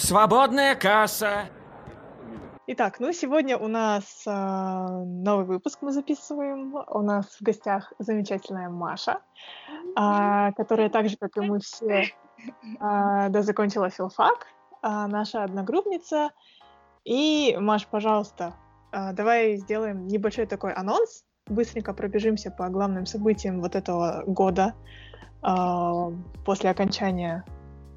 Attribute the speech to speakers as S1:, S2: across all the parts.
S1: Свободная касса.
S2: Итак, ну сегодня у нас э, новый выпуск мы записываем. У нас в гостях замечательная Маша, э, которая так же, как и мы все, э, да, закончила филфак, э, наша одногруппница. И, Маш, пожалуйста, э, давай сделаем небольшой такой анонс, быстренько пробежимся по главным событиям вот этого года э, после окончания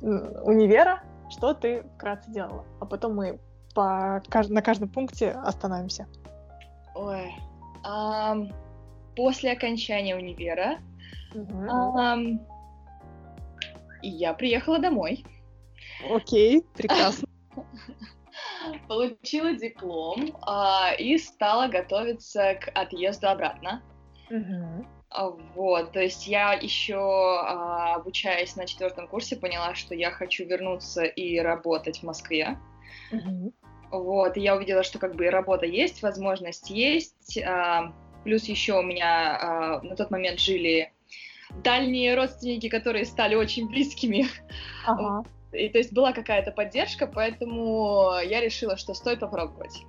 S2: универа. Что ты вкратце делала? А потом мы по, на каждом пункте остановимся.
S3: Ой. Um, после окончания универа угу. um, я приехала домой.
S2: Окей, прекрасно.
S3: Получила диплом uh, и стала готовиться к отъезду обратно. Угу. Вот, то есть я еще, uh, обучаясь на четвертом курсе, поняла, что я хочу вернуться и работать в Москве. Угу. Вот, и я увидела, что как бы работа есть, возможность есть. А, плюс еще у меня а, на тот момент жили дальние родственники, которые стали очень близкими. Ага. И то есть была какая-то поддержка, поэтому я решила, что стоит попробовать.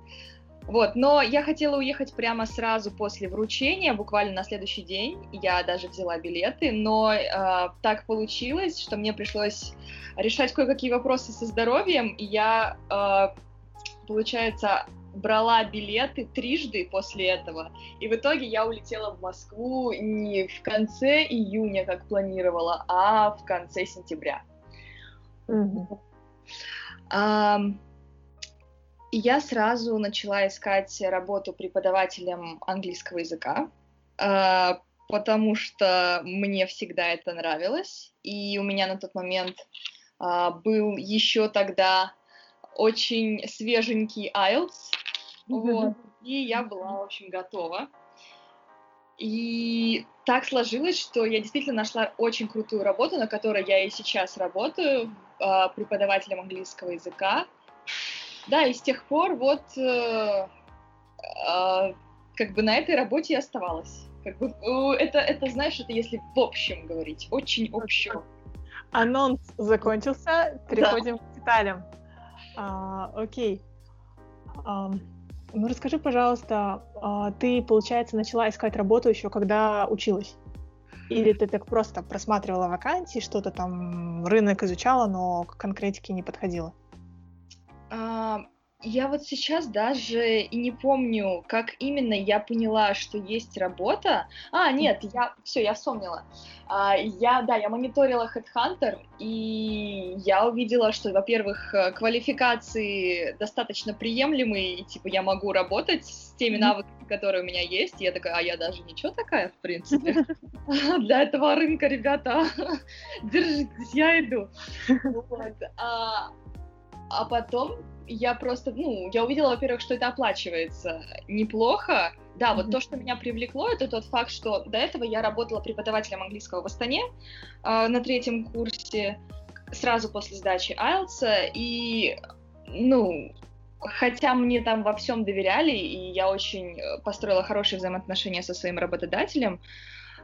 S3: Вот, но я хотела уехать прямо сразу после вручения, буквально на следующий день. Я даже взяла билеты, но э, так получилось, что мне пришлось решать кое-какие вопросы со здоровьем, и я э, получается, брала билеты трижды после этого, и в итоге я улетела в Москву не в конце июня, как планировала, а в конце сентября. Mm-hmm. И я сразу начала искать работу преподавателем английского языка, а, потому что мне всегда это нравилось, и у меня на тот момент а, был еще тогда очень свеженький IELTS, вот, и я была, в общем, готова. И так сложилось, что я действительно нашла очень крутую работу, на которой я и сейчас работаю, а, преподавателем английского языка. Да, и с тех пор вот э, э, как бы на этой работе и оставалась. Как бы это, это, знаешь, это если в общем говорить, очень общем.
S2: Анонс закончился, переходим да. к деталям. А, окей. А, ну расскажи, пожалуйста, а, ты, получается, начала искать работу еще когда училась? Или ты так просто просматривала вакансии, что-то там рынок изучала, но к конкретике не подходила?
S3: А, я вот сейчас даже и не помню, как именно я поняла, что есть работа. А, нет, я все, я вспомнила. А, я, да, я мониторила Headhunter, и я увидела, что, во-первых, квалификации достаточно приемлемые, и типа я могу работать с теми навыками, которые у меня есть. И я такая, а я даже ничего такая, в принципе. Для этого рынка, ребята, держитесь, я иду. А, потом я просто, ну, я увидела, во-первых, что это оплачивается неплохо. Да, mm-hmm. вот то, что меня привлекло, это тот факт, что до этого я работала преподавателем английского в Астане э, на третьем курсе, сразу после сдачи IELTS, и, ну, хотя мне там во всем доверяли, и я очень построила хорошие взаимоотношения со своим работодателем,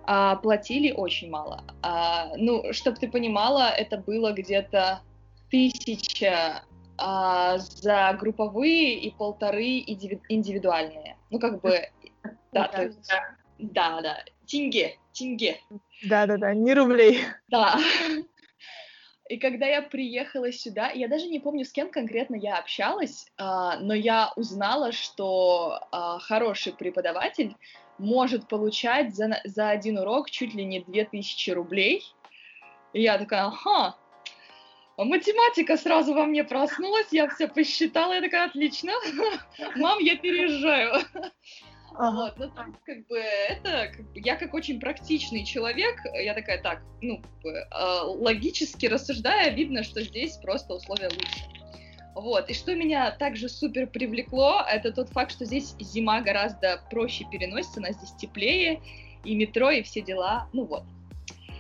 S3: а, платили очень мало. А, ну, чтобы ты понимала, это было где-то тысяча а, за групповые и полторы индивидуальные. Ну, как бы, да, то есть, да, да, тенге, тенге.
S2: Да-да-да, не рублей.
S3: Да. И когда я приехала сюда, я даже не помню, с кем конкретно я общалась, а, но я узнала, что а, хороший преподаватель может получать за, за один урок чуть ли не 2000 рублей. И я такая, ага, математика сразу во мне проснулась, я все посчитала, я такая, отлично, мам, я переезжаю. Ага. Вот, ну, там, как бы, это, как бы, я как очень практичный человек, я такая, так, ну, э, логически рассуждая, видно, что здесь просто условия лучше. Вот, и что меня также супер привлекло, это тот факт, что здесь зима гораздо проще переносится, она здесь теплее, и метро, и все дела, ну вот.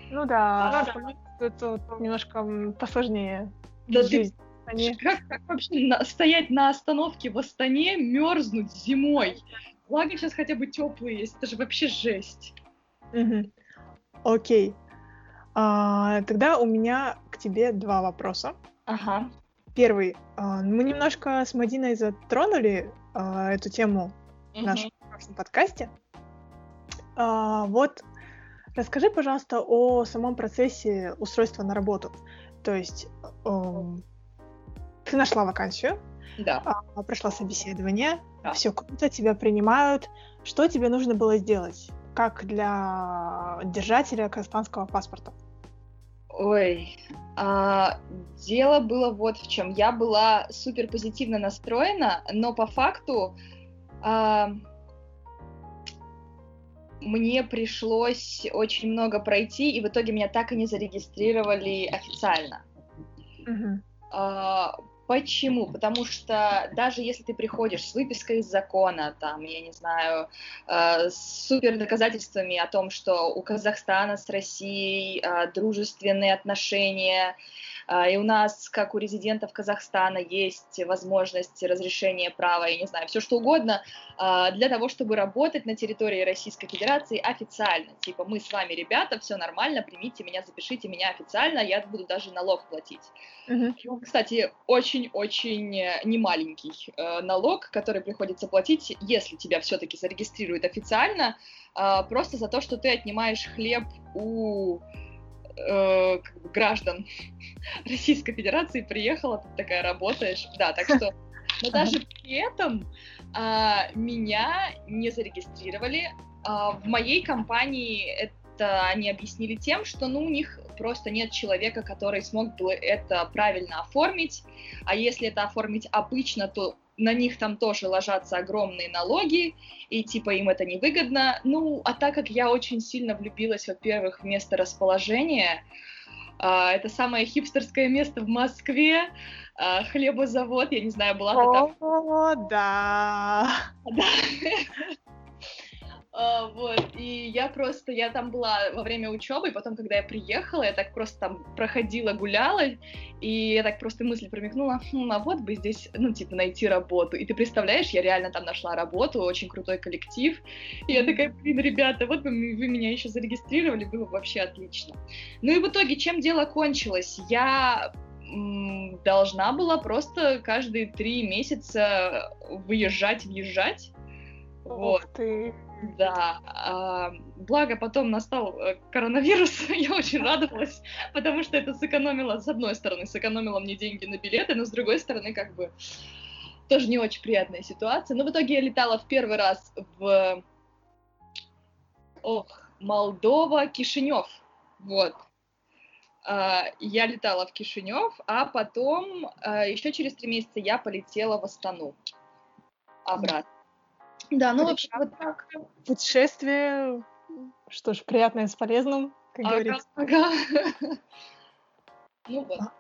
S2: Ну да, а, ну, это немножко посложнее. Да
S3: жизнь. Ты, как, как вообще на, стоять на остановке в Астане, мерзнуть зимой? Благо сейчас хотя бы теплые есть, это же вообще жесть.
S2: Угу. Окей. А, тогда у меня к тебе два вопроса.
S3: Ага.
S2: первый. А, мы немножко с Мадиной затронули а, эту тему в нашем прошлом подкасте. А, вот расскажи, пожалуйста, о самом процессе устройства на работу. То есть эм, ты нашла вакансию,
S3: да.
S2: прошла собеседование, да. все круто, тебя принимают. Что тебе нужно было сделать? Как для держателя казахстанского паспорта?
S3: Ой, а, дело было вот в чем. Я была супер позитивно настроена, но по факту а, мне пришлось очень много пройти, и в итоге меня так и не зарегистрировали официально. Uh-huh. Почему? Потому что даже если ты приходишь с выпиской из закона, там, я не знаю, э, с супер доказательствами о том, что у Казахстана с Россией э, дружественные отношения, а, и у нас, как у резидентов Казахстана, есть возможность разрешения права, я не знаю, все что угодно, а, для того, чтобы работать на территории Российской Федерации официально. Типа, мы с вами, ребята, все нормально, примите меня, запишите меня официально, я буду даже налог платить. Uh-huh. Кстати, очень-очень немаленький э, налог, который приходится платить, если тебя все-таки зарегистрируют официально, э, просто за то, что ты отнимаешь хлеб у э, как бы граждан Российской Федерации приехала, ты такая работаешь. Да, так что... Но даже при этом а, меня не зарегистрировали. А, в моей компании это они объяснили тем, что ну, у них просто нет человека, который смог бы это правильно оформить. А если это оформить обычно, то на них там тоже ложатся огромные налоги, и типа им это невыгодно. Ну, а так как я очень сильно влюбилась, во-первых, в место расположения, а, это самое хипстерское место в Москве, а, хлебозавод, я не знаю, была ты там?
S2: О, да.
S3: Да. А, вот, и я просто, я там была во время учебы, и потом, когда я приехала, я так просто там проходила, гуляла, и я так просто мысль промекнула, хм, а вот бы здесь, ну, типа, найти работу. И ты представляешь, я реально там нашла работу, очень крутой коллектив, и я такая, блин, ребята, вот бы вы меня еще зарегистрировали, было бы вообще отлично. Ну и в итоге, чем дело кончилось? Я должна была просто каждые три месяца выезжать, въезжать.
S2: Вот. ты.
S3: Да, а, благо потом настал э, коронавирус, я очень радовалась, потому что это сэкономило, с одной стороны, сэкономило мне деньги на билеты, но с другой стороны, как бы, тоже не очень приятная ситуация. Но в итоге я летала в первый раз в, ох, Молдова, Кишинев, вот. А, я летала в Кишинев, а потом а, еще через три месяца я полетела в Астану обратно.
S2: Да, ну вообще вот так. Путешествие, что ж, приятное с полезным, как ага, говорится. Ага. Ну вот. А,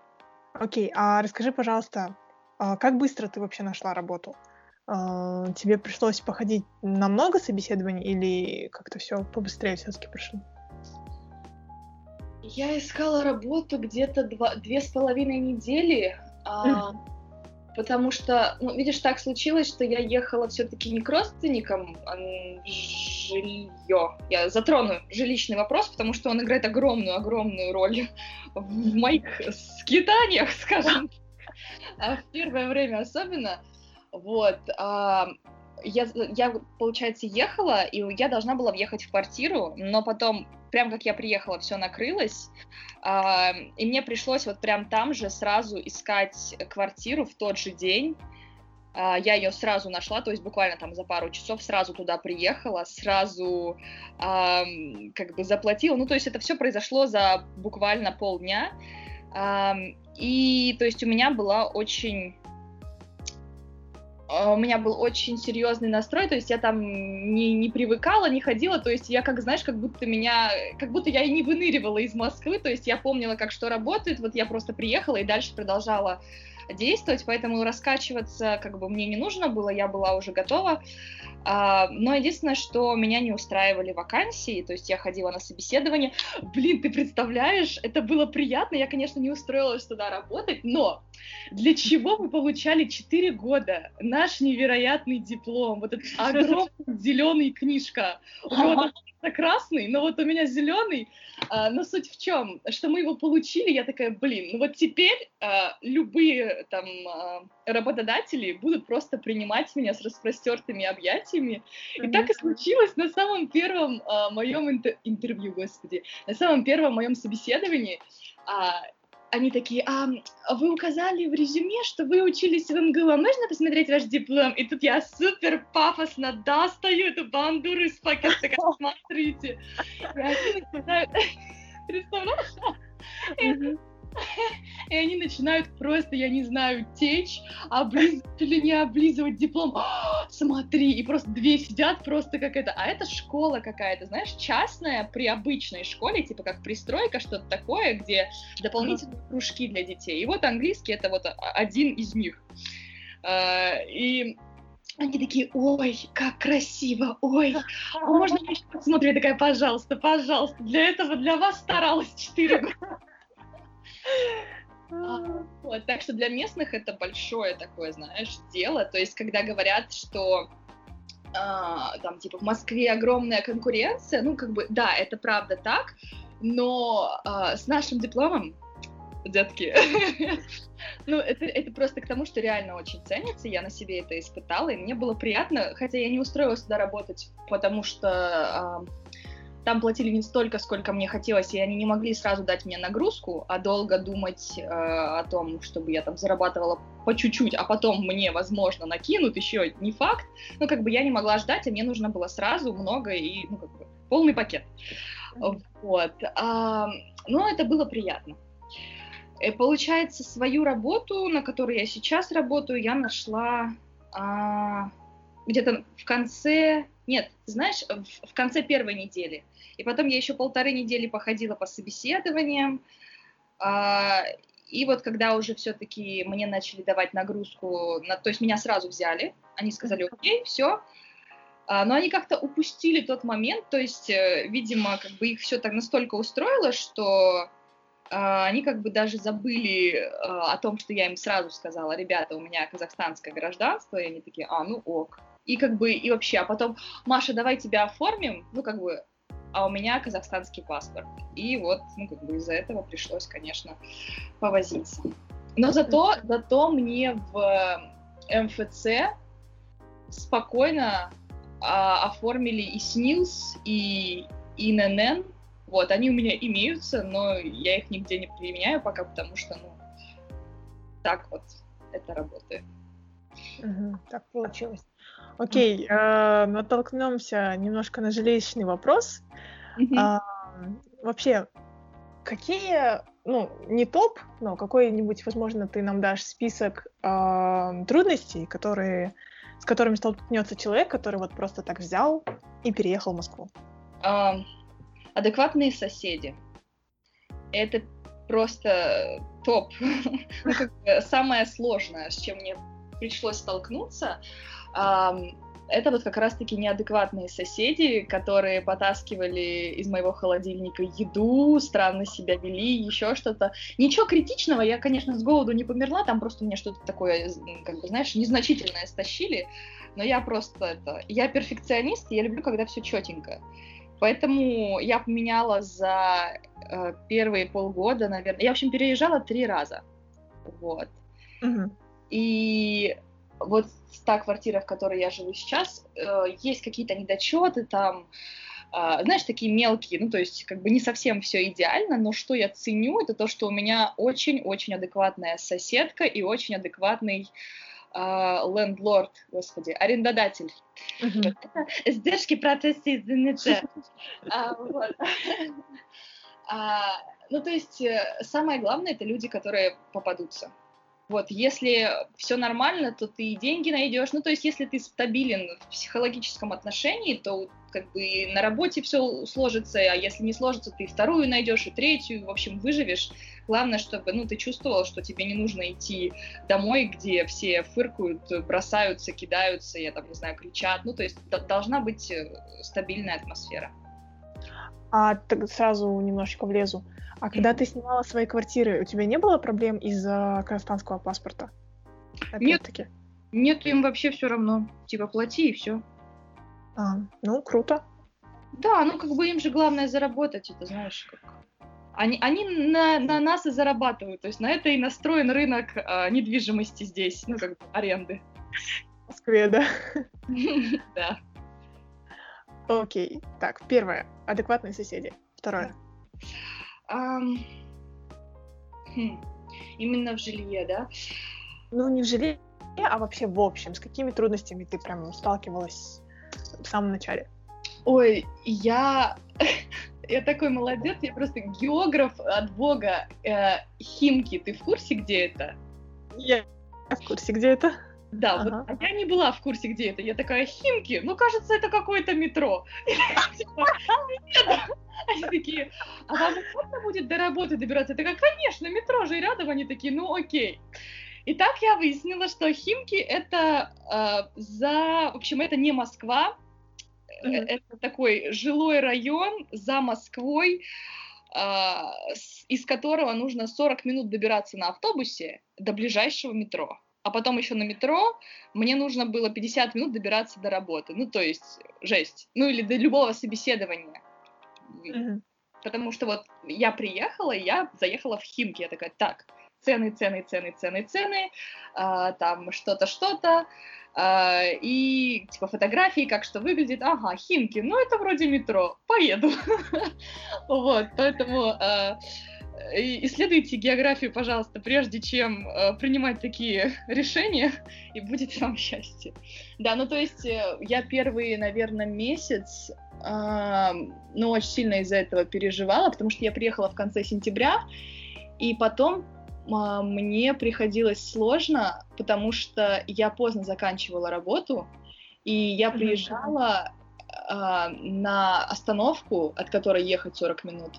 S2: окей, а расскажи, пожалуйста, а как быстро ты вообще нашла работу? А, тебе пришлось походить на много собеседований или как-то все побыстрее все-таки прошло?
S3: Я искала работу где-то два, две с половиной недели. А, Потому что, ну, видишь, так случилось, что я ехала все-таки не к родственникам, а жилье. Я затрону жилищный вопрос, потому что он играет огромную-огромную роль в моих скитаниях, скажем. А в первое время особенно. Вот. Я, я, получается, ехала, и я должна была въехать в квартиру, но потом, прям как я приехала, все накрылось, э, и мне пришлось вот прям там же сразу искать квартиру в тот же день. Э, я ее сразу нашла, то есть буквально там за пару часов сразу туда приехала, сразу э, как бы заплатила. Ну, то есть это все произошло за буквально полдня. Э, и, то есть у меня была очень у меня был очень серьезный настрой, то есть я там не, не привыкала, не ходила, то есть я как, знаешь, как будто меня, как будто я и не выныривала из Москвы, то есть я помнила, как что работает, вот я просто приехала и дальше продолжала действовать, поэтому раскачиваться как бы мне не нужно было, я была уже готова. А, но единственное, что меня не устраивали вакансии, то есть я ходила на собеседование. Блин, ты представляешь, это было приятно, я, конечно, не устроилась туда работать, но для чего мы получали 4 года наш невероятный диплом, вот этот огромный зеленый книжка, у него красный, но вот у меня зеленый. А, но суть в чем, что мы его получили, я такая, блин, ну вот теперь а, любые там а, работодатели будут просто принимать меня с распростертыми объятиями. И так и случилось на самом первом а, моем интер- интервью, господи, на самом первом моем собеседовании. А, они такие, а вы указали в резюме, что вы учились в МГУ, а можно посмотреть ваш диплом? И тут я супер пафосно достаю эту бандуру из пакета, такая, смотрите. И они начинают, представляешь? И они начинают просто, я не знаю, течь, облизывать или не облизывать диплом. «А, смотри, и просто две сидят просто как это. А это школа какая-то, знаешь, частная при обычной школе, типа как пристройка, что-то такое, где дополнительные кружки для детей. И вот английский это вот один из них. А, и они такие, ой, как красиво, ой, а можно я еще посмотрю? Я такая, пожалуйста, пожалуйста, для этого для вас старалась четыре года. А, вот, так что для местных это большое такое, знаешь, дело. То есть, когда говорят, что а, там, типа, в Москве огромная конкуренция, ну, как бы, да, это правда так, но а, с нашим дипломом, детки, ну, это, просто к тому, что реально очень ценится, я на себе это испытала, и мне было приятно, хотя я не устроилась туда работать, потому что там платили не столько, сколько мне хотелось, и они не могли сразу дать мне нагрузку, а долго думать э, о том, чтобы я там зарабатывала по чуть-чуть, а потом мне, возможно, накинут, еще не факт. Ну, как бы я не могла ждать, а мне нужно было сразу много и, ну, как бы, полный пакет. Вот. А, но это было приятно. И, э, получается, свою работу, на которой я сейчас работаю, я нашла а, где-то в конце нет, знаешь, в, конце первой недели. И потом я еще полторы недели походила по собеседованиям. А, и вот когда уже все-таки мне начали давать нагрузку, на, то есть меня сразу взяли, они сказали, окей, все. А, но они как-то упустили тот момент, то есть, э, видимо, как бы их все так настолько устроило, что а, они как бы даже забыли о том, что я им сразу сказала, ребята, у меня казахстанское гражданство, и они такие, а, ну ок и как бы, и вообще, а потом, Маша, давай тебя оформим, ну, как бы, а у меня казахстанский паспорт. И вот, ну, как бы из-за этого пришлось, конечно, повозиться. Но зато, зато мне в МФЦ спокойно а, оформили и СНИЛС, и ИНН. Вот, они у меня имеются, но я их нигде не применяю пока, потому что, ну, так вот это работает.
S2: Угу, так получилось. Окей, э, натолкнемся немножко на жилищный вопрос. Э, вообще, какие, ну, не топ, но какой-нибудь, возможно, ты нам дашь список э, трудностей, которые, с которыми столкнется человек, который вот просто так взял и переехал в Москву?
S3: Э, адекватные соседи. Это просто топ. Ну, самое сложное, с чем мне пришлось столкнуться, это вот как раз-таки неадекватные соседи, которые потаскивали из моего холодильника еду, странно себя вели, еще что-то. Ничего критичного, я, конечно, с голоду не померла, там просто мне что-то такое, как бы, знаешь, незначительное стащили, но я просто это... Я перфекционист, я люблю, когда все четенько. Поэтому я поменяла за э, первые полгода, наверное. Я, в общем, переезжала три раза. Вот. Угу. И вот та квартира, в которой я живу сейчас, э, есть какие-то недочеты там, э, знаешь, такие мелкие, ну, то есть, как бы не совсем все идеально, но что я ценю, это то, что у меня очень-очень адекватная соседка и очень адекватный лендлорд, uh, господи, арендодатель. Uh-huh. Сдержки процесса, извините. Ну, то есть, э, самое главное, это люди, которые попадутся. Вот, если все нормально, то ты и деньги найдешь. Ну, то есть, если ты стабилен в психологическом отношении, то как бы на работе все сложится, а если не сложится, ты вторую найдешь, и третью, в общем, выживешь. Главное, чтобы, ну, ты чувствовал, что тебе не нужно идти домой, где все фыркают, бросаются, кидаются, я там, не знаю, кричат. Ну, то есть, должна быть э, стабильная атмосфера.
S2: А так сразу немножечко влезу. А когда ты снимала свои квартиры, у тебя не было проблем из-за казахстанского паспорта?
S3: Нет, нет, им вообще все равно. Типа плати и все.
S2: А, ну, круто.
S3: Да, ну как бы им же главное заработать, это знаешь, как... Они, они на, на нас и зарабатывают, то есть на это и настроен рынок а, недвижимости здесь, ну как бы аренды.
S2: В Москве, да?
S3: Да.
S2: Окей, так, первое, адекватные соседи. Второе.
S3: Um, хм, именно в жилье, да?
S2: Ну, не в жилье, а вообще в общем. С какими трудностями ты прям сталкивалась в самом начале?
S3: Ой, я... я такой молодец, я просто географ от бога. Э, Химки, ты в курсе, где это?
S2: Я в курсе, где это.
S3: Да, ага. вот я не была в курсе, где это. Я такая, Химки, ну, кажется, это какое-то метро. Типа, они такие, а вам удобно будет до работы добираться? Я такая, конечно, метро же рядом. Они такие, ну, окей. И так я выяснила, что Химки это э, за... В общем, это не Москва, mm-hmm. это такой жилой район за Москвой, э, из которого нужно 40 минут добираться на автобусе до ближайшего метро. А потом еще на метро мне нужно было 50 минут добираться до работы. Ну, то есть, жесть. Ну, или до любого собеседования. Mm-hmm. Потому что вот я приехала, и я заехала в Химки. Я такая, так, цены, цены, цены, цены, цены, а, там что-то, что-то, а, и типа фотографии, как что выглядит, ага, Химки, ну это вроде метро, поеду. Вот, поэтому а, исследуйте географию, пожалуйста, прежде чем э, принимать такие решения, и будет вам счастье. Да, ну то есть э, я первый, наверное, месяц, э, ну очень сильно из-за этого переживала, потому что я приехала в конце сентября, и потом а, мне приходилось сложно, потому что я поздно заканчивала работу, и я приезжала э, на остановку, от которой ехать 40 минут,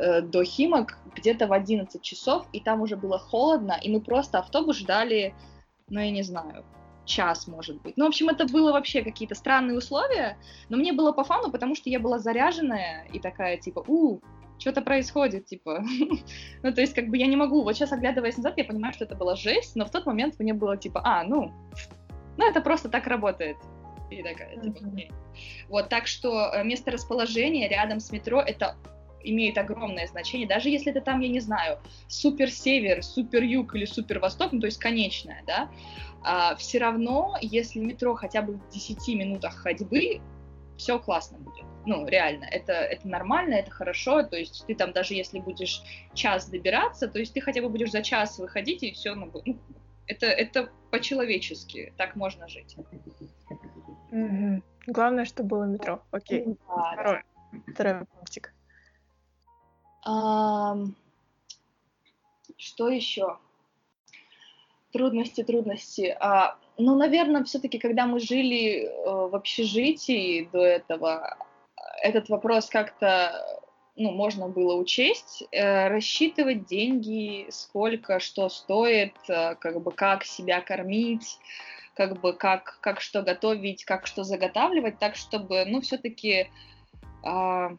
S3: э, до Химок где-то в 11 часов, и там уже было холодно, и мы просто автобус ждали, ну, я не знаю, час, может быть. Ну, в общем, это было вообще какие-то странные условия, но мне было по фану, потому что я была заряженная и такая, типа, у, что-то происходит, типа. ну, то есть, как бы я не могу, вот сейчас, оглядываясь назад, я понимаю, что это была жесть, но в тот момент мне было, типа, а, ну, ну, это просто так работает. И такая, типа. Вот, так что э, место расположения рядом с метро, это имеет огромное значение, даже если это там, я не знаю, супер север, супер юг или супер восток, ну, то есть конечная, да, а, все равно, если метро хотя бы в 10 минутах ходьбы, все классно будет. Ну, реально, это, это нормально, это хорошо, то есть ты там даже если будешь час добираться, то есть ты хотя бы будешь за час выходить, и все, ну, ну это, это по-человечески, так можно жить.
S2: Mm-hmm. Главное, чтобы было метро. Окей. Да, Второй. Да. Второй пунктик.
S3: А, что еще? Трудности, трудности. А, ну, наверное, все-таки, когда мы жили э, в общежитии до этого, этот вопрос как-то ну, можно было учесть, э, рассчитывать деньги, сколько что стоит, э, как бы как себя кормить, как бы как, как что готовить, как что заготавливать, так чтобы, ну, все-таки э,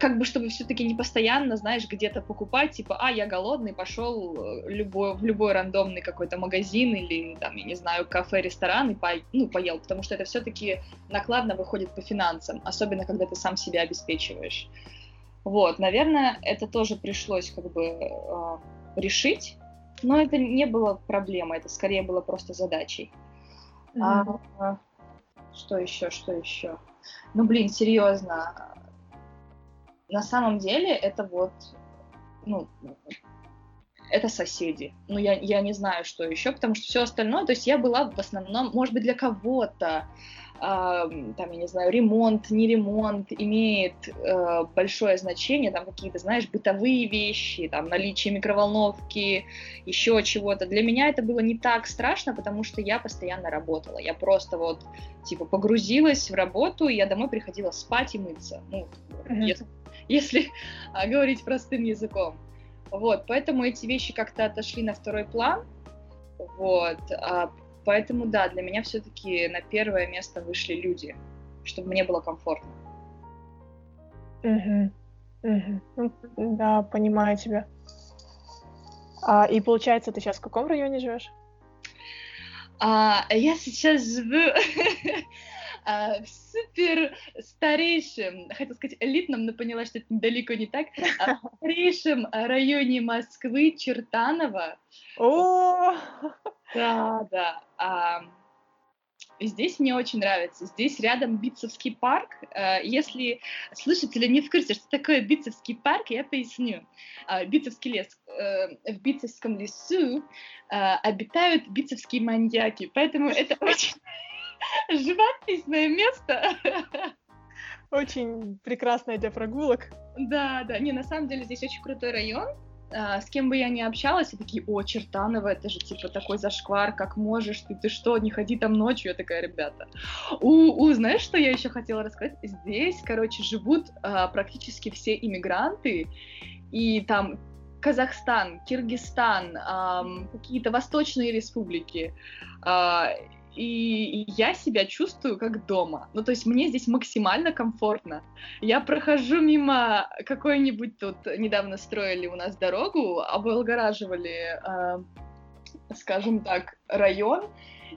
S3: как бы чтобы все-таки не постоянно, знаешь, где-то покупать, типа, а, я голодный, пошел э, любой, в любой рандомный какой-то магазин или, там, я не знаю, кафе, ресторан и по, ну, поел, потому что это все-таки накладно выходит по финансам, особенно когда ты сам себя обеспечиваешь. Вот, наверное, это тоже пришлось как бы э, решить, но это не было проблемой, это скорее было просто задачей. Mm-hmm. А, что еще, что еще? Ну, блин, серьезно, на самом деле это вот, ну, это соседи. Ну, я, я не знаю, что еще, потому что все остальное, то есть я была в основном, может быть, для кого-то, э, там, я не знаю, ремонт, не ремонт имеет э, большое значение, там какие-то, знаешь, бытовые вещи, там, наличие микроволновки, еще чего-то. Для меня это было не так страшно, потому что я постоянно работала. Я просто вот, типа, погрузилась в работу, и я домой приходила спать и мыться. Ну, mm-hmm. если если а, говорить простым языком. Вот, поэтому эти вещи как-то отошли на второй план. Вот, а, поэтому да, для меня все-таки на первое место вышли люди, чтобы мне было комфортно.
S2: Угу. Угу. Да, понимаю тебя. А, и получается, ты сейчас в каком районе живешь?
S3: А, я сейчас живу а, в супер старейшем, хотел сказать элитном, но поняла, что это далеко не так, а, в старейшем районе Москвы Чертаново.
S2: О!
S3: Да, да. А, Здесь мне очень нравится. Здесь рядом Битцевский парк. Э, если слушатели не в курсе, что такое Битцевский парк, я поясню. А, Битцевский лес. Э, в Битцевском лесу э, обитают битцевские маньяки, поэтому это очень живописное место.
S2: Очень прекрасное для прогулок.
S3: Да, да. Не, на самом деле здесь очень крутой район. А, с кем бы я ни общалась, и такие, о, Чертанова, это же типа такой зашквар, как можешь, ты, ты что, не ходи там ночью, я такая, ребята. У, у, знаешь, что я еще хотела рассказать? Здесь, короче, живут а, практически все иммигранты, и там Казахстан, Киргизстан, а, какие-то восточные республики. А, и я себя чувствую как дома. Ну, то есть мне здесь максимально комфортно. Я прохожу мимо какой-нибудь тут, недавно строили у нас дорогу, облагораживали, э, скажем так, район,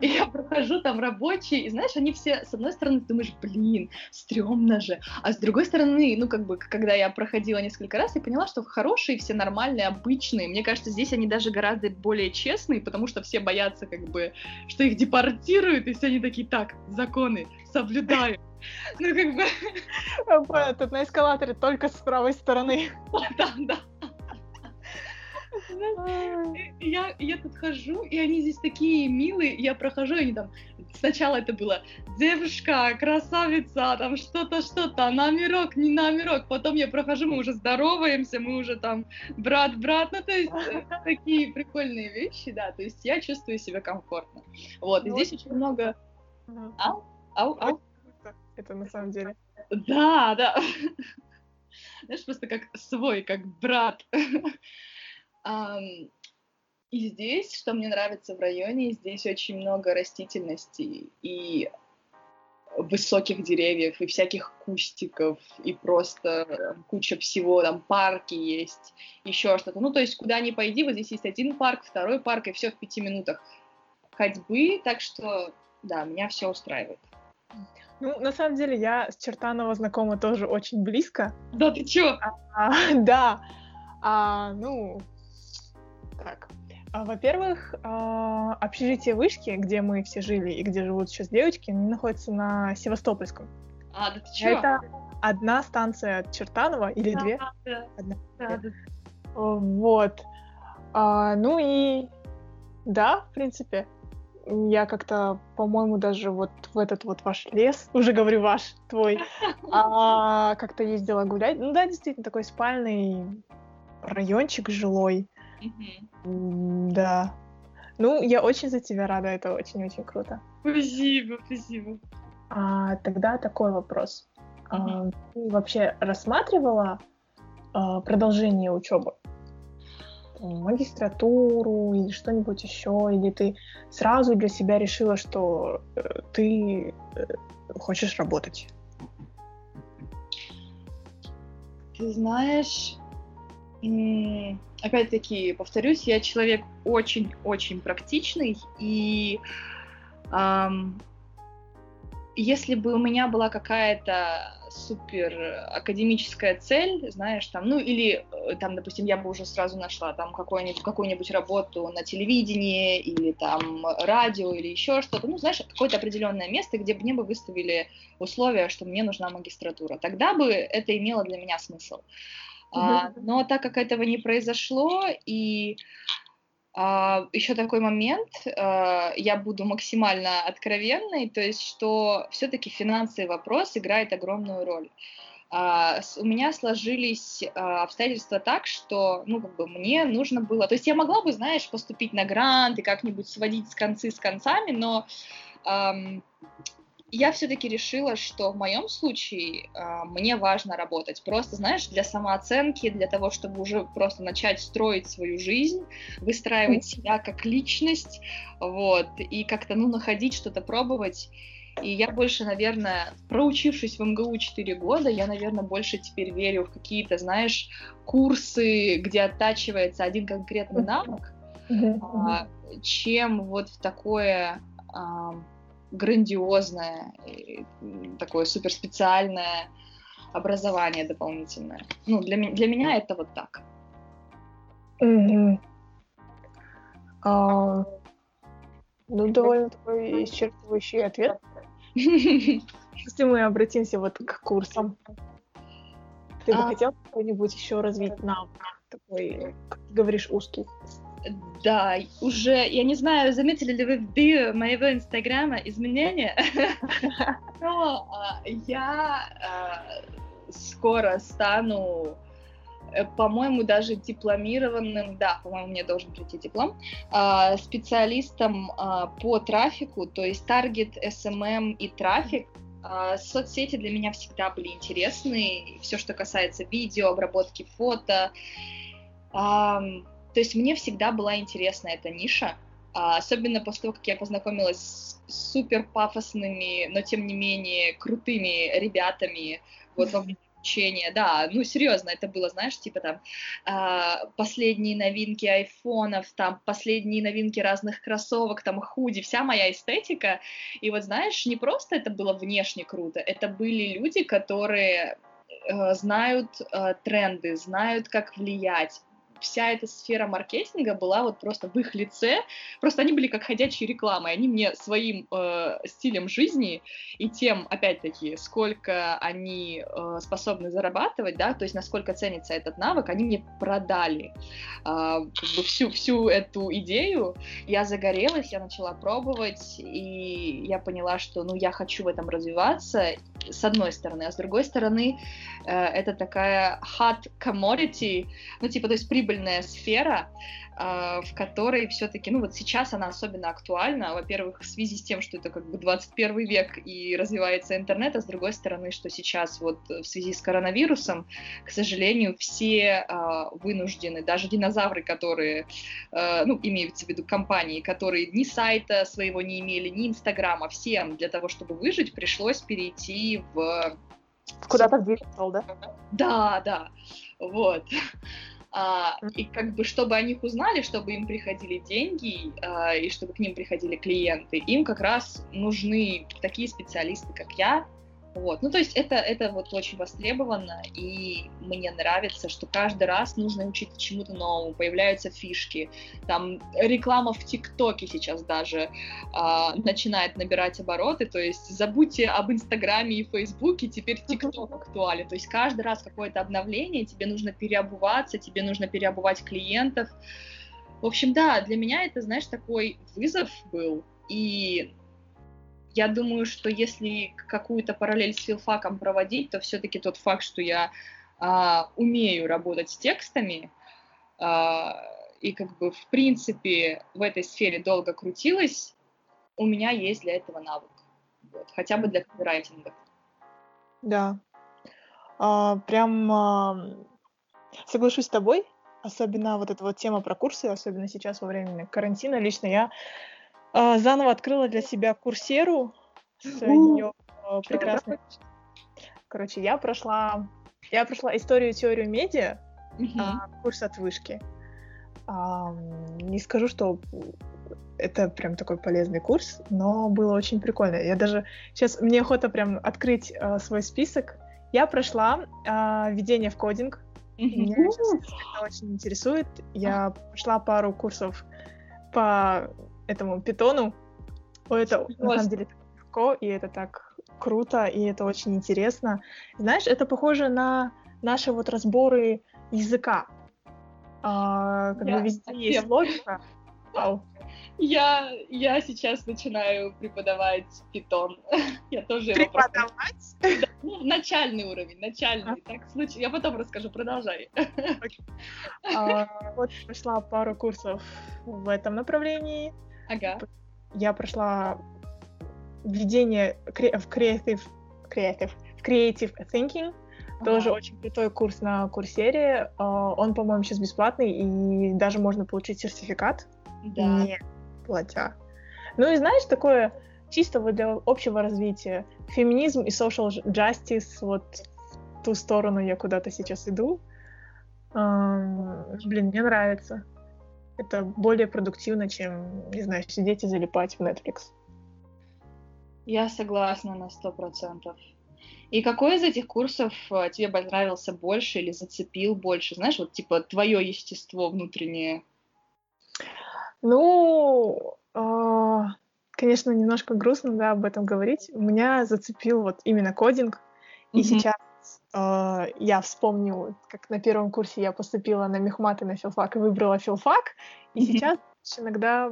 S3: и я прохожу там рабочие, и знаешь, они все, с одной стороны, ты думаешь, блин, стрёмно же, а с другой стороны, ну, как бы, когда я проходила несколько раз, я поняла, что хорошие, все нормальные, обычные. Мне кажется, здесь они даже гораздо более честные, потому что все боятся, как бы, что их депортируют, и все они такие, так, законы, соблюдаю. Ну, как
S2: бы... Тут на эскалаторе только с правой стороны.
S3: Да, да я, я тут хожу, и они здесь такие милые, я прохожу, и они там, сначала это было девушка, красавица, там что-то, что-то, номерок, не номерок, потом я прохожу, мы уже здороваемся, мы уже там брат, брат, ну то есть э, такие прикольные вещи, да, то есть я чувствую себя комфортно. Вот, и ну, здесь очень много...
S2: Ау, ау, ау. Это на самом деле.
S3: Да, да. Знаешь, просто как свой, как брат. И здесь, что мне нравится в районе, здесь очень много растительности и высоких деревьев и всяких кустиков и просто куча всего, там парки есть, еще что-то. Ну, то есть, куда ни пойди, вот здесь есть один парк, второй парк, и все в пяти минутах ходьбы, так что, да, меня все устраивает.
S2: Ну, на самом деле, я с Чертанова знакома тоже очень близко.
S3: Да ты чё?
S2: А, да. А, ну, так. А, во-первых, а, общежитие вышки, где мы все жили и где живут сейчас девочки, они находятся на Севастопольском.
S3: А, да ты чё?
S2: Это одна станция от Чертанова или
S3: да,
S2: две?
S3: Да,
S2: одна.
S3: да, да.
S2: Вот. А, ну и да, в принципе, я как-то, по-моему, даже вот в этот вот ваш лес, уже говорю ваш, твой, а, как-то ездила гулять. Ну да, действительно, такой спальный райончик жилой. Да. Ну, я очень за тебя рада, это очень-очень круто.
S3: Спасибо, спасибо.
S2: А, тогда такой вопрос. А, ты вообще рассматривала а, продолжение учебы? Магистратуру или что-нибудь еще? Или ты сразу для себя решила, что э, ты э, хочешь работать?
S3: Ты знаешь, опять-таки, повторюсь, я человек очень-очень практичный, и эм, если бы у меня была какая-то супер академическая цель, знаешь, там, ну или э, там, допустим, я бы уже сразу нашла там какую-нибудь какую-нибудь работу на телевидении или там радио или еще что-то, ну знаешь, какое-то определенное место, где бы мне бы выставили условия, что мне нужна магистратура, тогда бы это имело для меня смысл. А, но так как этого не произошло, и а, еще такой момент, а, я буду максимально откровенной, то есть что все-таки финансовый вопрос играет огромную роль. Uh, у меня сложились uh, обстоятельства так, что, ну, как бы мне нужно было... То есть я могла бы, знаешь, поступить на грант и как-нибудь сводить с концы с концами, но um, я все-таки решила, что в моем случае э, мне важно работать. Просто, знаешь, для самооценки, для того, чтобы уже просто начать строить свою жизнь, выстраивать себя как личность, вот, и как-то, ну, находить что-то, пробовать. И я больше, наверное, проучившись в МГУ 4 года, я, наверное, больше теперь верю в какие-то, знаешь, курсы, где оттачивается один конкретный навык, mm-hmm. а, чем вот в такое... А, грандиозное, такое суперспециальное образование дополнительное. Ну, для, для меня это вот так.
S2: А, ну, довольно такой исчерпывающий ответ. Если мы обратимся вот к курсам, ты бы а... хотел какой-нибудь еще развить навык такой, как ты говоришь, узкий?
S3: Да, уже, я не знаю, заметили ли вы в био моего инстаграма изменения, но а, я а, скоро стану Э, по-моему, даже дипломированным, да, по-моему, мне должен прийти диплом, а, специалистом по трафику, то есть таргет, SMM и трафик. Соцсети для меня всегда были интересны, все, что касается видео, обработки фото. То есть мне всегда была интересна эта ниша, особенно после того, как я познакомилась с супер пафосными, но тем не менее крутыми ребятами вот во обучение, да, ну серьезно, это было, знаешь, типа там э, последние новинки айфонов, там последние новинки разных кроссовок, там худи, вся моя эстетика, и вот знаешь, не просто это было внешне круто, это были люди, которые э, знают э, тренды, знают, как влиять, вся эта сфера маркетинга была вот просто в их лице, просто они были как ходячие рекламы, они мне своим э, стилем жизни и тем, опять-таки, сколько они э, способны зарабатывать, да, то есть насколько ценится этот навык, они мне продали э, как бы всю, всю эту идею, я загорелась, я начала пробовать, и я поняла, что, ну, я хочу в этом развиваться, с одной стороны, а с другой стороны, э, это такая hot commodity, ну, типа, то есть прибыльная сфера, э, в которой все-таки, ну, вот сейчас она особенно актуальна, во-первых, в связи с тем, что это как бы 21 век и развивается интернет, а с другой стороны, что сейчас вот в связи с коронавирусом, к сожалению, все э, вынуждены, даже динозавры, которые, ну, имеются в виду компании, которые ни сайта своего не имели, ни инстаграма, всем для того, чтобы выжить, пришлось перейти в
S2: Куда-то в digital, да?
S3: Да, да, вот. А, и как бы, чтобы о них узнали, чтобы им приходили деньги а, и чтобы к ним приходили клиенты, им как раз нужны такие специалисты, как я, вот. Ну, то есть это, это вот очень востребовано, и мне нравится, что каждый раз нужно учить чему-то новому, появляются фишки. Там реклама в ТикТоке сейчас даже а, начинает набирать обороты, то есть забудьте об Инстаграме и Фейсбуке, теперь ТикТок актуален. То есть каждый раз какое-то обновление, тебе нужно переобуваться, тебе нужно переобувать клиентов. В общем, да, для меня это, знаешь, такой вызов был, и я думаю, что если какую-то параллель с филфаком проводить, то все-таки тот факт, что я а, умею работать с текстами, а, и как бы в принципе в этой сфере долго крутилась, у меня есть для этого навык. Вот, хотя бы для копирайтинга.
S2: Да. А, прям а, соглашусь с тобой, особенно вот эта вот тема про курсы, особенно сейчас во время карантина. Лично я а, заново открыла для себя курсеру с ее а, прекрасной... Короче, я прошла, я прошла историю теорию медиа, а, курс от вышки. А, не скажу, что это прям такой полезный курс, но было очень прикольно. Я даже сейчас мне охота прям открыть а, свой список. Я прошла а, введение в кодинг. Меня сейчас это очень интересует. Я прошла пару курсов по этому питону. Это на самом деле легко, и это так круто, и это очень интересно. Знаешь, это похоже на наши вот разборы языка. А, когда Я везде совсем. есть логика. Вау.
S3: Я, я сейчас начинаю преподавать питон. Я тоже
S2: его Преподавать?
S3: Да, ну, начальный уровень, начальный. А? Так, случай. Я потом расскажу, продолжай.
S2: А, вот прошла пару курсов в этом направлении.
S3: Ага.
S2: Я прошла введение в creative, creative, creative thinking. Ага. Тоже очень крутой курс на курсере. А, он, по-моему, сейчас бесплатный, и даже можно получить сертификат,
S3: да.
S2: не платя. Ну и знаешь, такое чисто вот для общего развития. Феминизм и social justice, вот в ту сторону я куда-то сейчас иду. блин, мне нравится. Это более продуктивно, чем, не знаю, сидеть и залипать в Netflix.
S3: Я согласна на сто процентов. И какой из этих курсов э, тебе понравился больше или зацепил больше? Знаешь, вот типа твое естество внутреннее.
S2: Ну, э, конечно, немножко грустно, да, об этом говорить. Меня зацепил вот именно кодинг. И mm-hmm. сейчас я вспомню, как на первом курсе я поступила на мехмат и на филфак и выбрала филфак. И mm-hmm. сейчас иногда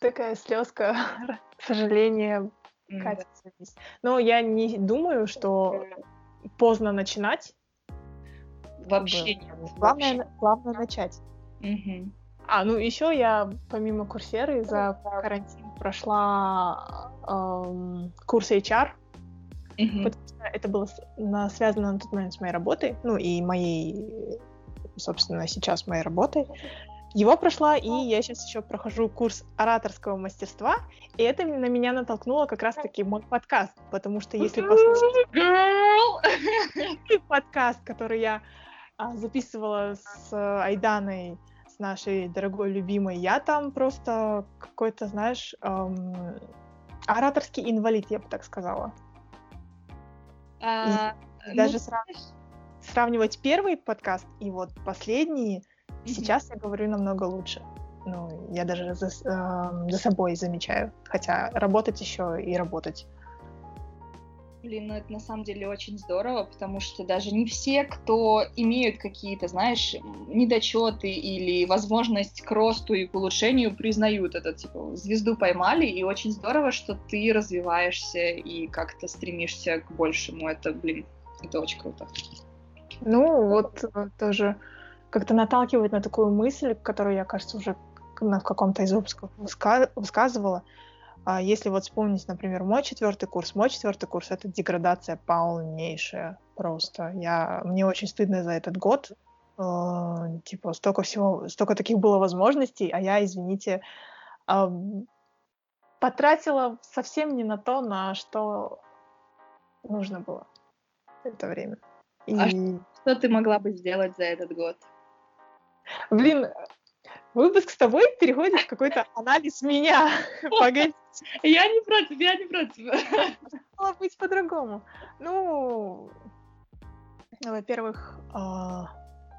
S2: такая слезка сожаления катится вниз. Но я не думаю, что поздно начинать.
S3: Вообще нет.
S2: Главное, вообще. главное начать. А, ну еще я помимо курсеры за карантин прошла эм, курс HR, угу. потому что это было на, связано на тот момент с моей работой, ну и моей, собственно, сейчас моей работой. Его прошла, и я сейчас еще прохожу курс ораторского мастерства, и это на меня натолкнуло как раз-таки мой подкаст, потому что если послушать подкаст, который я а, записывала с Айданой, с нашей дорогой любимой, я там просто какой-то, знаешь, эм, ораторский инвалид, я бы так сказала. А, ну, даже срав... сравнивать первый подкаст и вот последние, Сейчас я говорю намного лучше. Ну, я даже за, э, за собой замечаю. Хотя работать еще и работать.
S3: Блин, ну это на самом деле очень здорово, потому что даже не все, кто имеют какие-то, знаешь, недочеты или возможность к росту и к улучшению, признают это, типа, звезду поймали, и очень здорово, что ты развиваешься и как-то стремишься к большему. Это, блин, это очень круто.
S2: Ну, вот э, тоже как-то наталкивает на такую мысль, которую я, кажется, уже на каком-то из выпусков высказывала. А если вот вспомнить, например, мой четвертый курс, мой четвертый курс это деградация полнейшая просто. Я мне очень стыдно за этот год. Э, типа столько всего, столько таких было возможностей, а я, извините, э, потратила совсем не на то, на что нужно было это время.
S3: И... А что ты могла бы сделать за этот год?
S2: Блин, выпуск с тобой переходит в какой-то анализ меня.
S3: Погоди. Я не против, я не против.
S2: Могло быть по-другому. Ну, во-первых, э,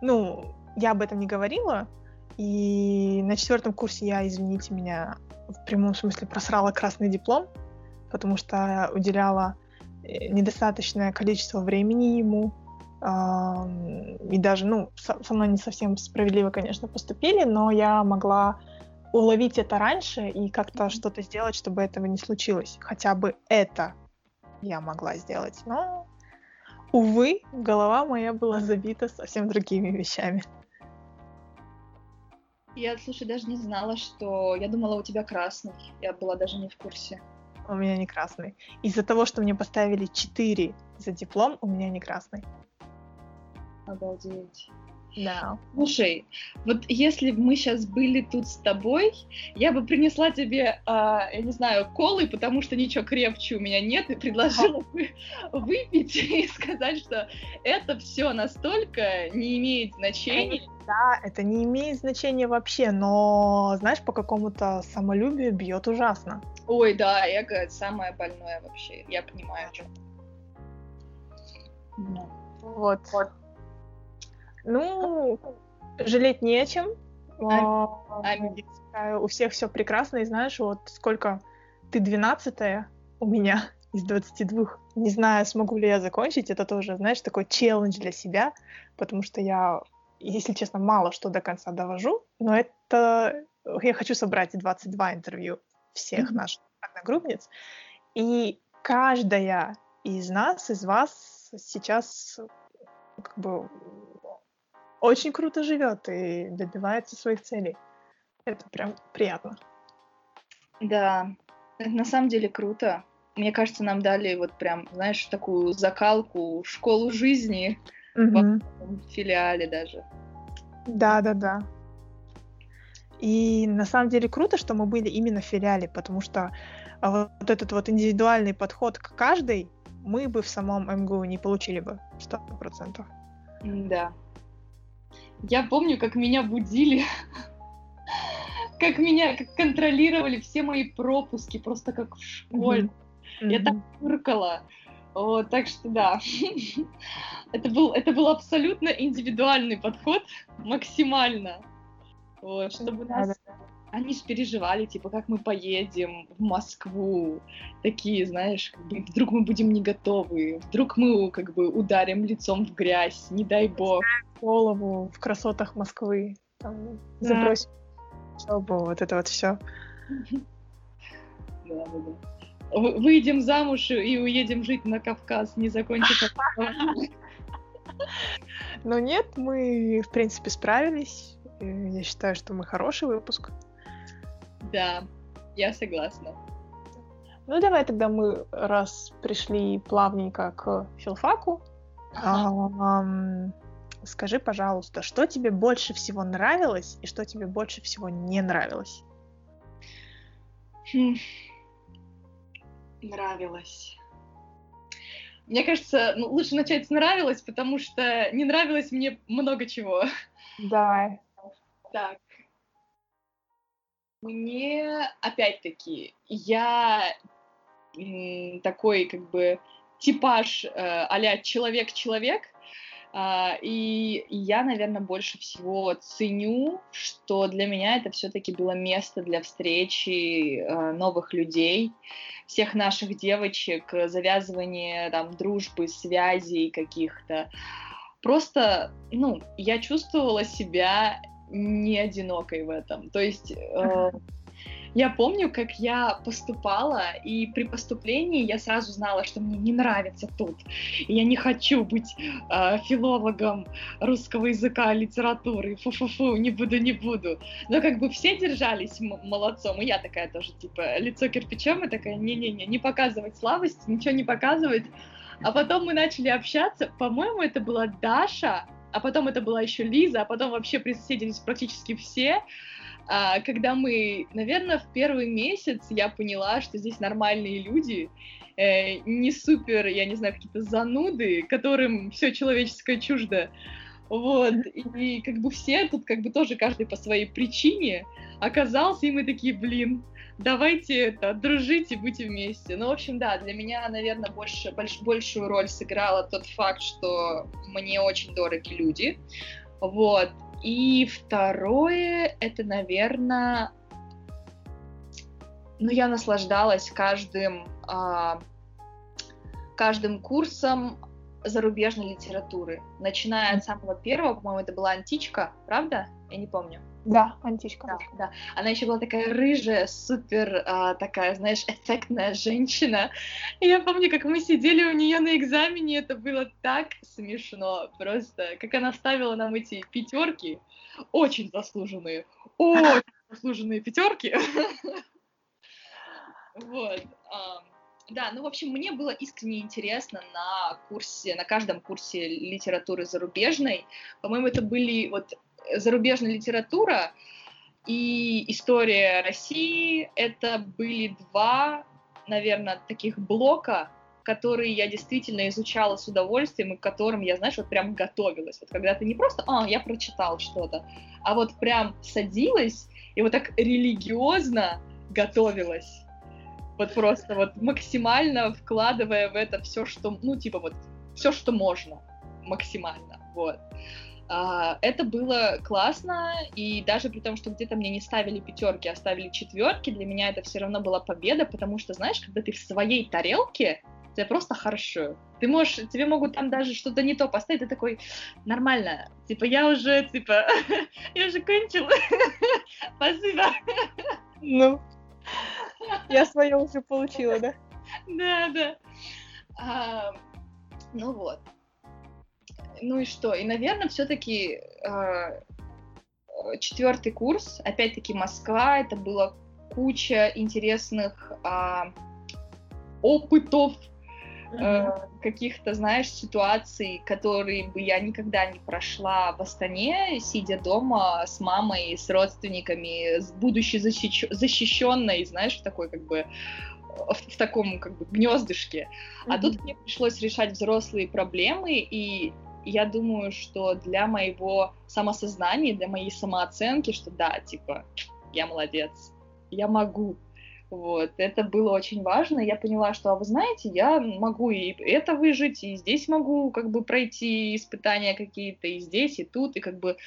S2: ну, я об этом не говорила, и на четвертом курсе я, извините меня, в прямом смысле просрала красный диплом, потому что уделяла э, недостаточное количество времени ему, и даже, ну, со мной не совсем справедливо, конечно, поступили, но я могла уловить это раньше и как-то что-то сделать, чтобы этого не случилось. Хотя бы это я могла сделать. Но, увы, голова моя была забита совсем другими вещами.
S3: Я, слушай, даже не знала, что... Я думала, у тебя красный. Я была даже не в курсе.
S2: У меня не красный. Из-за того, что мне поставили 4 за диплом, у меня не красный.
S3: Обалдеть.
S2: Да.
S3: Слушай, вот если бы мы сейчас были тут с тобой, я бы принесла тебе, э, я не знаю, колы, потому что ничего крепче у меня нет, и предложила бы выпить и сказать, что это все настолько не имеет значения.
S2: Да, это не имеет значения вообще, но, знаешь, по какому-то самолюбию бьет ужасно.
S3: Ой, да, эго самое больное вообще, я понимаю, о чем.
S2: Вот. вот. Ну, жалеть не о чем. А, у всех все прекрасно, и знаешь, вот сколько ты двенадцатая у меня из 22. Не знаю, смогу ли я закончить, это тоже, знаешь, такой челлендж для себя, потому что я, если честно, мало что до конца довожу, но это... Я хочу собрать 22 интервью всех mm-hmm. наших одногруппниц, и каждая из нас, из вас сейчас как бы очень круто живет и добивается своих целей. Это прям приятно.
S3: Да, это на самом деле круто. Мне кажется, нам дали вот прям, знаешь, такую закалку, школу жизни угу. в филиале даже.
S2: Да, да, да. И на самом деле круто, что мы были именно в филиале, потому что а, вот этот вот индивидуальный подход к каждой мы бы в самом МГУ не получили бы сто процентов.
S3: Да, я помню, как меня будили, как меня как контролировали все мои пропуски, просто как в школе. Mm-hmm. Я так фыркала. Вот, так что да, это был, это был абсолютно индивидуальный подход, максимально. Вот, чтобы нас... Они же переживали, типа, как мы поедем в Москву. Такие, знаешь, как бы, вдруг мы будем не готовы, вдруг мы, как бы, ударим лицом в грязь, не дай бог.
S2: Голову в красотах Москвы. Там, да. Забросим учебу, вот это вот все.
S3: Да, да, да. Выйдем замуж и уедем жить на Кавказ, не закончив
S2: Но нет, мы, в принципе, справились. Я считаю, что мы хороший выпуск.
S3: Да, я согласна.
S2: Ну, давай тогда мы, раз пришли плавненько к филфаку, ага. скажи, пожалуйста, что тебе больше всего нравилось и что тебе больше всего не нравилось?
S3: Хм. Нравилось. Мне кажется, ну, лучше начать с нравилось, потому что не нравилось мне много чего.
S2: Да.
S3: Так. Мне, опять-таки, я такой, как бы, типаж э, а человек-человек, Uh, и, я, наверное, больше всего ценю, что для меня это все-таки было место для встречи uh, новых людей, всех наших девочек, завязывания там дружбы, связей каких-то. Просто, ну, я чувствовала себя не одинокой в этом. То есть э, я помню, как я поступала, и при поступлении я сразу знала, что мне не нравится тут. И я не хочу быть э, филологом русского языка, литературы. Фу-фу-фу, не буду, не буду. Но как бы все держались молодцом, и я такая тоже, типа, лицо кирпичом, и такая, не-не-не, не показывать слабости, ничего не показывать. А потом мы начали общаться, по-моему, это была Даша, а потом это была еще Лиза, а потом вообще присоединились практически все. А, когда мы, наверное, в первый месяц я поняла, что здесь нормальные люди, э, не супер, я не знаю, какие-то зануды, которым все человеческое чуждо. Вот, и как бы все тут как бы тоже каждый по своей причине оказался, и мы такие, блин, давайте это, дружите, будьте вместе. Ну, в общем, да, для меня, наверное, больше, больш, большую роль сыграла тот факт, что мне очень дороги люди. Вот. И второе, это, наверное, ну, я наслаждалась каждым, а, каждым курсом зарубежной литературы. Начиная от самого первого, по-моему, это была античка, правда? Я не помню.
S2: Да, античка.
S3: Да, да. Она еще была такая рыжая, супер а, такая, знаешь, эффектная женщина. И я помню, как мы сидели у нее на экзамене, это было так смешно. Просто, как она ставила нам эти пятерки, очень заслуженные, очень заслуженные пятерки. Вот. Да, ну, в общем, мне было искренне интересно на курсе, на каждом курсе литературы зарубежной. По-моему, это были вот зарубежная литература и история России — это были два, наверное, таких блока, которые я действительно изучала с удовольствием и к которым я, знаешь, вот прям готовилась. Вот когда ты не просто, а, я прочитал что-то, а вот прям садилась и вот так религиозно готовилась. Вот просто вот максимально вкладывая в это все, что, ну, типа вот, все, что можно, максимально, вот. А, это было классно, и даже при том, что где-то мне не ставили пятерки, а ставили четверки, для меня это все равно была победа, потому что, знаешь, когда ты в своей тарелке, это просто хорошо. Ты можешь, тебе могут там даже что-то не то поставить, ты такой, нормально, типа, я уже, типа, я уже кончил, спасибо.
S2: Ну, я свое уже получила, да?
S3: Да, да. А, ну вот ну и что? И, наверное, все-таки э, четвертый курс, опять-таки Москва, это было куча интересных э, опытов, э, каких-то, знаешь, ситуаций, которые бы я никогда не прошла в Астане, сидя дома с мамой, с родственниками, с будущей защищ... защищенной, знаешь, в такой как бы в, в таком как бы гнездышке. Mm-hmm. А тут мне пришлось решать взрослые проблемы, и я думаю, что для моего самосознания, для моей самооценки, что да, типа, я молодец, я могу. Вот, это было очень важно. Я поняла, что, а вы знаете, я могу и это выжить, и здесь могу как бы пройти испытания какие-то, и здесь, и тут, и как бы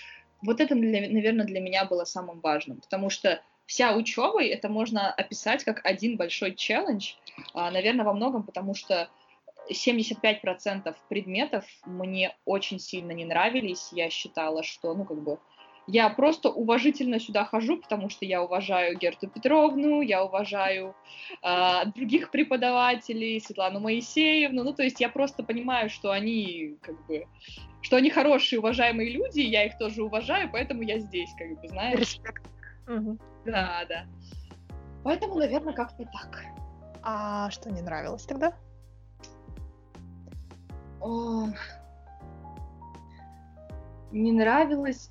S3: вот это, для, наверное, для меня было самым важным, потому что вся учеба, это можно описать как один большой челлендж, а, наверное, во многом, потому что 75% предметов мне очень сильно не нравились. Я считала, что, ну, как бы, я просто уважительно сюда хожу, потому что я уважаю Герту Петровну, я уважаю э, других преподавателей, Светлану Моисеевну. Ну, то есть я просто понимаю, что они, как бы, что они хорошие, уважаемые люди, я их тоже уважаю, поэтому я здесь, как бы, знаешь. Респект. Угу. Да, да. Поэтому, наверное, как-то так.
S2: А что не нравилось тогда?
S3: О, не нравилось,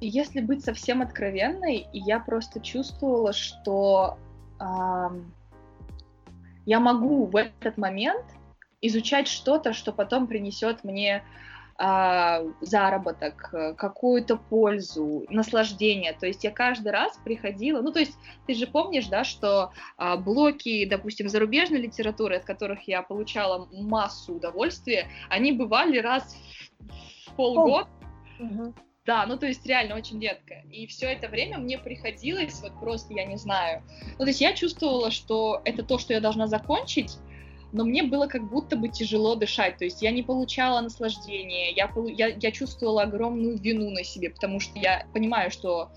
S3: если быть совсем откровенной, я просто чувствовала, что э, я могу в этот момент изучать что-то, что потом принесет мне а, заработок, э, какую-то пользу, наслаждение. То есть я каждый раз приходила, ну то есть ты же помнишь, да, что а, блоки, допустим, зарубежной литературы, от которых я получала массу удовольствия, они бывали раз в полгода. Угу. Да, ну то есть реально очень редко. И все это время мне приходилось, вот просто, я не знаю. Ну то есть я чувствовала, что это то, что я должна закончить, но мне было как будто бы тяжело дышать, то есть я не получала наслаждения, я, я, я чувствовала огромную вину на себе, потому что я понимаю, что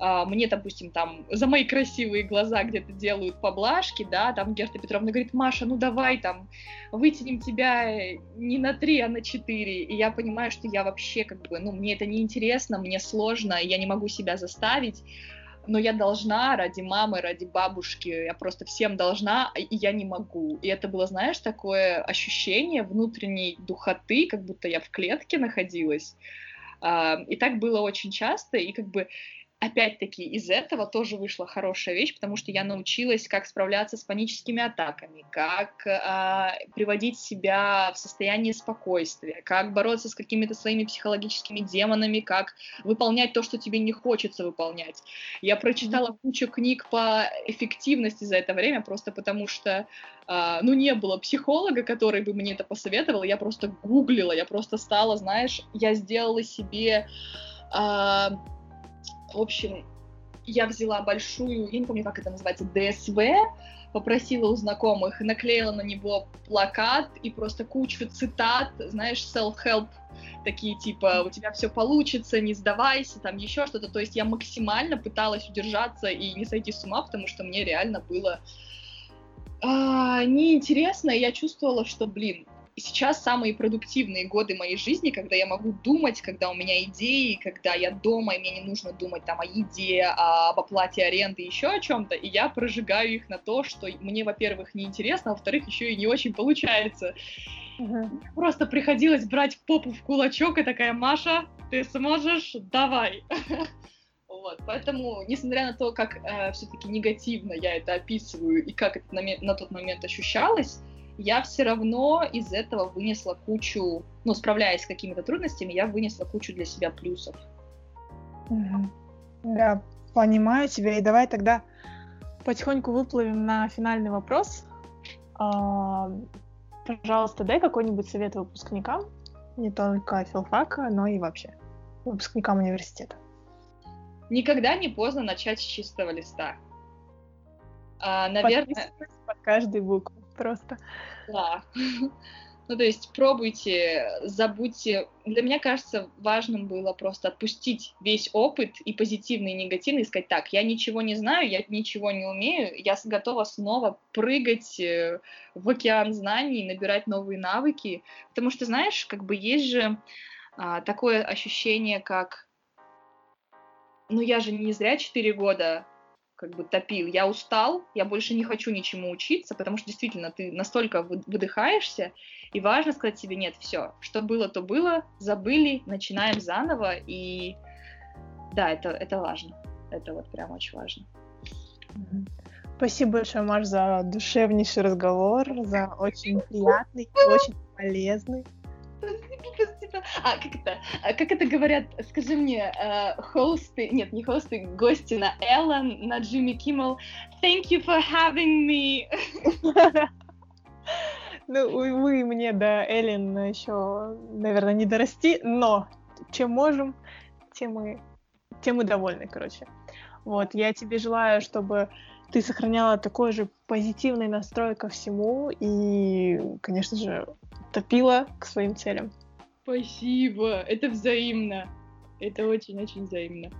S3: Uh, мне, допустим, там за мои красивые глаза где-то делают поблажки, да, там Герта Петровна говорит, Маша, ну давай там вытянем тебя не на три, а на четыре, и я понимаю, что я вообще как бы, ну, мне это не интересно, мне сложно, я не могу себя заставить, но я должна ради мамы, ради бабушки, я просто всем должна, и я не могу. И это было, знаешь, такое ощущение внутренней духоты, как будто я в клетке находилась. А, и так было очень часто, и как бы опять-таки из этого тоже вышла хорошая вещь, потому что я научилась, как справляться с паническими атаками, как э, приводить себя в состояние спокойствия, как бороться с какими-то своими психологическими демонами, как выполнять то, что тебе не хочется выполнять. Я прочитала кучу книг по эффективности за это время, просто потому что э, ну, не было психолога, который бы мне это посоветовал, я просто гуглила, я просто стала, знаешь, я сделала себе... Э, в общем, я взяла большую, я не помню, как это называется, ДСВ, попросила у знакомых, наклеила на него плакат и просто кучу цитат, знаешь, self-help, такие типа «у тебя все получится, не сдавайся», там еще что-то. То есть я максимально пыталась удержаться и не сойти с ума, потому что мне реально было а, неинтересно, и я чувствовала, что, блин, сейчас самые продуктивные годы моей жизни, когда я могу думать, когда у меня идеи, когда я дома, и мне не нужно думать там о еде, об оплате аренды, еще о чем-то, и я прожигаю их на то, что мне, во-первых, неинтересно, а во-вторых, еще и не очень получается. Угу. Просто приходилось брать попу в кулачок и такая, Маша, ты сможешь, давай. Вот, поэтому, несмотря на то, как э, все-таки негативно я это описываю и как это на, на тот момент ощущалось, я все равно из этого вынесла кучу, ну, справляясь с какими-то трудностями, я вынесла кучу для себя плюсов.
S2: Я понимаю тебя, и давай тогда потихоньку выплывем на финальный вопрос. А, пожалуйста, дай какой-нибудь совет выпускникам, не только филфака, но и вообще выпускникам университета.
S3: Никогда не поздно начать с чистого листа. А, наверное...
S2: под каждой буквой просто.
S3: Да. Ну, то есть пробуйте, забудьте. Для меня кажется, важным было просто отпустить весь опыт и позитивный, и негативный, и сказать, так, я ничего не знаю, я ничего не умею, я готова снова прыгать э, в океан знаний, набирать новые навыки. Потому что, знаешь, как бы есть же а, такое ощущение, как ну я же не зря 4 года как бы топил. Я устал, я больше не хочу ничему учиться, потому что действительно ты настолько выдыхаешься, и важно сказать себе, нет, все, что было, то было, забыли, начинаем заново, и да, это, это важно. Это вот прям очень важно.
S2: Спасибо большое, Маш, за душевнейший разговор, за очень приятный, очень полезный.
S3: Спасибо. А как это? А как это говорят? Скажи мне, uh, хосты, нет, не хосты, гости на Эллен, на Джимми Киммел. Thank you for having me.
S2: Ну, увы, мне до Эллен еще, наверное, не дорасти, но чем можем, тем мы, тем мы довольны, короче. Вот, я тебе желаю, чтобы ты сохраняла такой же позитивный настрой ко всему и, конечно же, топила к своим целям.
S3: Спасибо, это взаимно. Это очень-очень взаимно.